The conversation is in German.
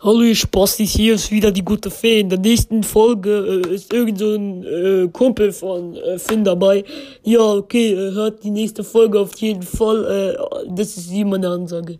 Hallo ihr Spastis, hier ist wieder die gute Fee. In der nächsten Folge äh, ist irgend so ein äh, Kumpel von äh, Finn dabei. Ja, okay, äh, hört die nächste Folge auf jeden Fall. Äh, das ist wie meine Ansage.